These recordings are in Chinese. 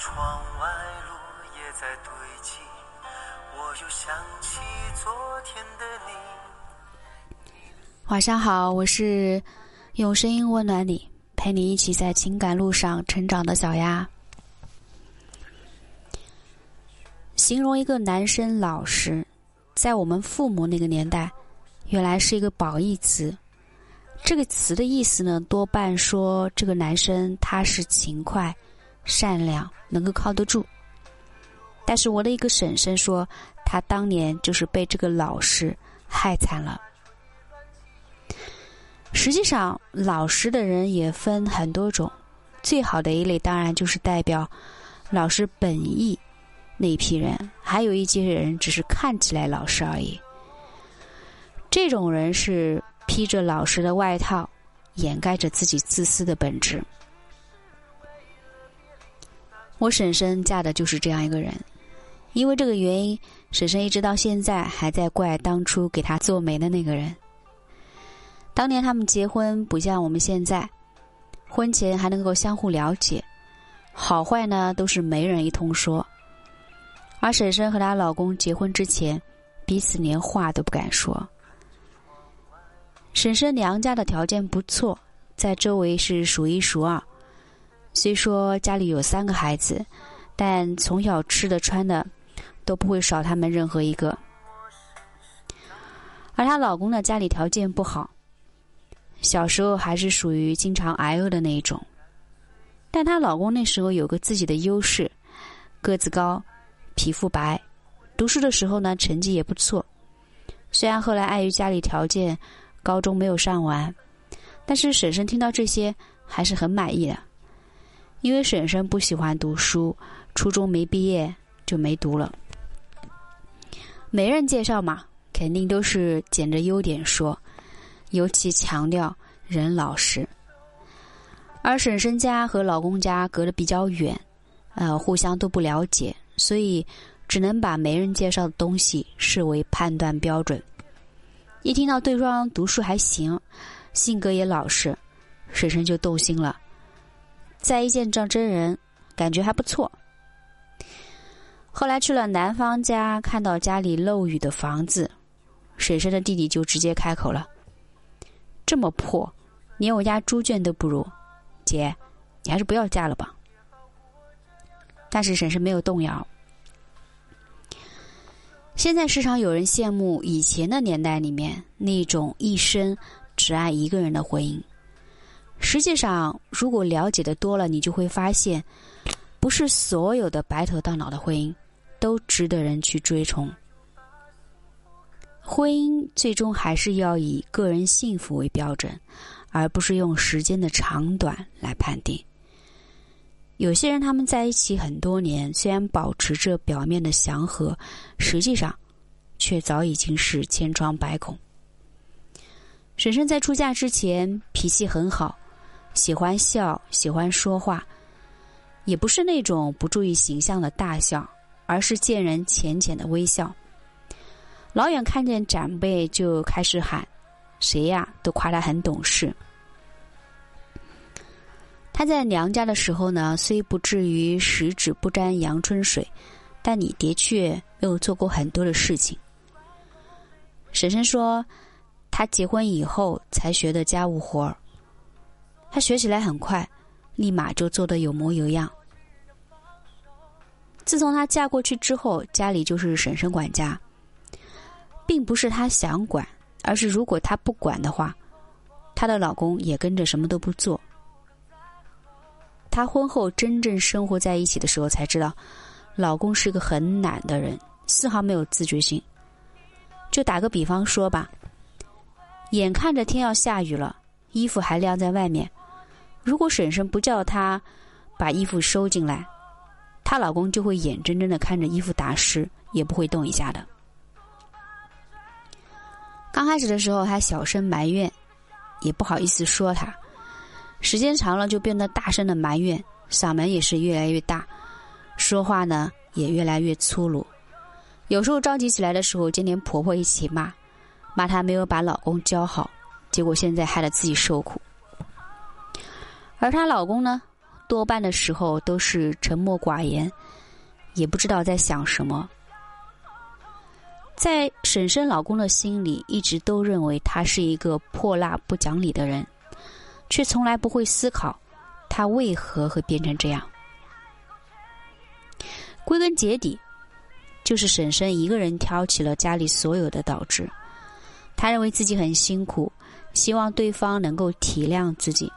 窗外落叶在堆积，我又想起昨天的你。晚上好，我是用声音温暖你，陪你一起在情感路上成长的小丫。形容一个男生老实，在我们父母那个年代，原来是一个褒义词。这个词的意思呢，多半说这个男生踏实勤快、善良，能够靠得住。但是我的一个婶婶说，她当年就是被这个老实害惨了。实际上，老实的人也分很多种，最好的一类当然就是代表老实本意那一批人，还有一些人只是看起来老实而已。这种人是。披着老实的外套，掩盖着自己自私的本质。我婶婶嫁的就是这样一个人，因为这个原因，婶婶一直到现在还在怪当初给她做媒的那个人。当年他们结婚不像我们现在，婚前还能够相互了解，好坏呢都是媒人一通说。而婶婶和她老公结婚之前，彼此连话都不敢说。婶婶娘家的条件不错，在周围是数一数二。虽说家里有三个孩子，但从小吃的穿的都不会少他们任何一个。而她老公的家里条件不好，小时候还是属于经常挨饿的那一种。但她老公那时候有个自己的优势，个子高，皮肤白，读书的时候呢成绩也不错。虽然后来碍于家里条件。高中没有上完，但是婶婶听到这些还是很满意的，因为婶婶不喜欢读书，初中没毕业就没读了。媒人介绍嘛，肯定都是捡着优点说，尤其强调人老实。而婶婶家和老公家隔得比较远，呃，互相都不了解，所以只能把媒人介绍的东西视为判断标准。一听到对方读书还行，性格也老实，婶婶就动心了。再一见到真人，感觉还不错。后来去了男方家，看到家里漏雨的房子，婶婶的弟弟就直接开口了：“这么破，连我家猪圈都不如，姐，你还是不要嫁了吧。”但是婶婶没有动摇。现在时常有人羡慕以前的年代里面那种一生只爱一个人的婚姻。实际上，如果了解的多了，你就会发现，不是所有的白头到老的婚姻都值得人去追崇。婚姻最终还是要以个人幸福为标准，而不是用时间的长短来判定。有些人他们在一起很多年，虽然保持着表面的祥和，实际上却早已经是千疮百孔。婶婶在出嫁之前脾气很好，喜欢笑，喜欢说话，也不是那种不注意形象的大笑，而是见人浅浅的微笑。老远看见长辈就开始喊：“谁呀？”都夸他很懂事。她在娘家的时候呢，虽不至于十指不沾阳春水，但你的确没有做过很多的事情。婶婶说，她结婚以后才学的家务活儿，她学起来很快，立马就做得有模有样。自从她嫁过去之后，家里就是婶婶管家，并不是她想管，而是如果她不管的话，她的老公也跟着什么都不做。她婚后真正生活在一起的时候，才知道，老公是个很懒的人，丝毫没有自觉性。就打个比方说吧，眼看着天要下雨了，衣服还晾在外面，如果婶婶不叫她把衣服收进来，她老公就会眼睁睁的看着衣服打湿，也不会动一下的。刚开始的时候还小声埋怨，也不好意思说他。时间长了，就变得大声的埋怨，嗓门也是越来越大，说话呢也越来越粗鲁。有时候着急起来的时候，就连婆婆一起骂，骂她没有把老公教好，结果现在害得自己受苦。而她老公呢，多半的时候都是沉默寡言，也不知道在想什么。在婶婶老公的心里，一直都认为他是一个泼辣不讲理的人，却从来不会思考他为何会变成这样。归根结底，就是婶婶一个人挑起了家里所有的导致。她认为自己很辛苦，希望对方能够体谅自己。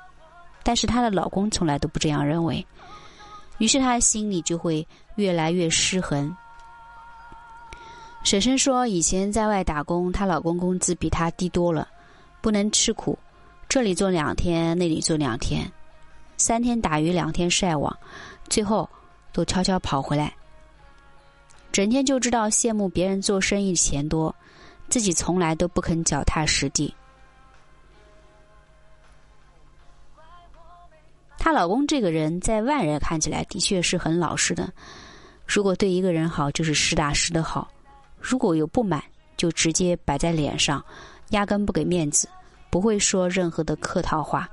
但是她的老公从来都不这样认为，于是她的心里就会越来越失衡。婶婶说，以前在外打工，她老公工资比她低多了，不能吃苦，这里做两天，那里做两天，三天打鱼两天晒网，最后都悄悄跑回来，整天就知道羡慕别人做生意钱多，自己从来都不肯脚踏实地。她老公这个人在外人看起来的确是很老实的，如果对一个人好，就是实打实的好；如果有不满，就直接摆在脸上，压根不给面子，不会说任何的客套话，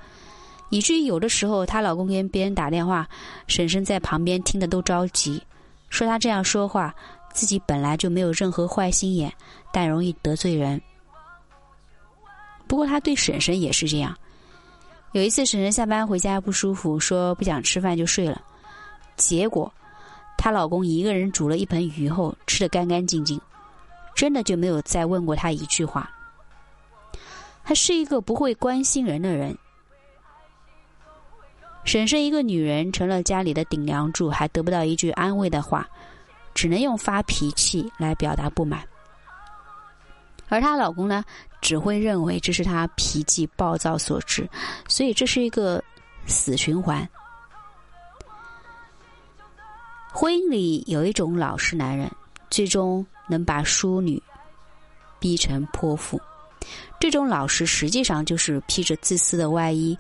以至于有的时候她老公跟别人打电话，婶婶在旁边听的都着急，说他这样说话，自己本来就没有任何坏心眼，但容易得罪人。不过他对婶婶也是这样。有一次，婶婶下班回家不舒服，说不想吃饭就睡了。结果，她老公一个人煮了一盆鱼后，吃得干干净净，真的就没有再问过她一句话。他是一个不会关心人的人。婶婶一个女人成了家里的顶梁柱，还得不到一句安慰的话，只能用发脾气来表达不满。而她老公呢，只会认为这是她脾气暴躁所致，所以这是一个死循环。婚姻里有一种老实男人，最终能把淑女逼成泼妇。这种老实实际上就是披着自私的外衣，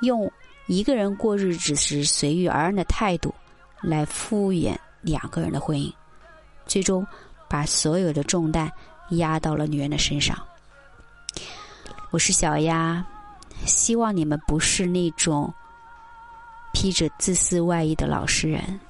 用一个人过日子时随遇而安的态度来敷衍两个人的婚姻，最终把所有的重担。压到了女人的身上。我是小丫，希望你们不是那种披着自私外衣的老实人。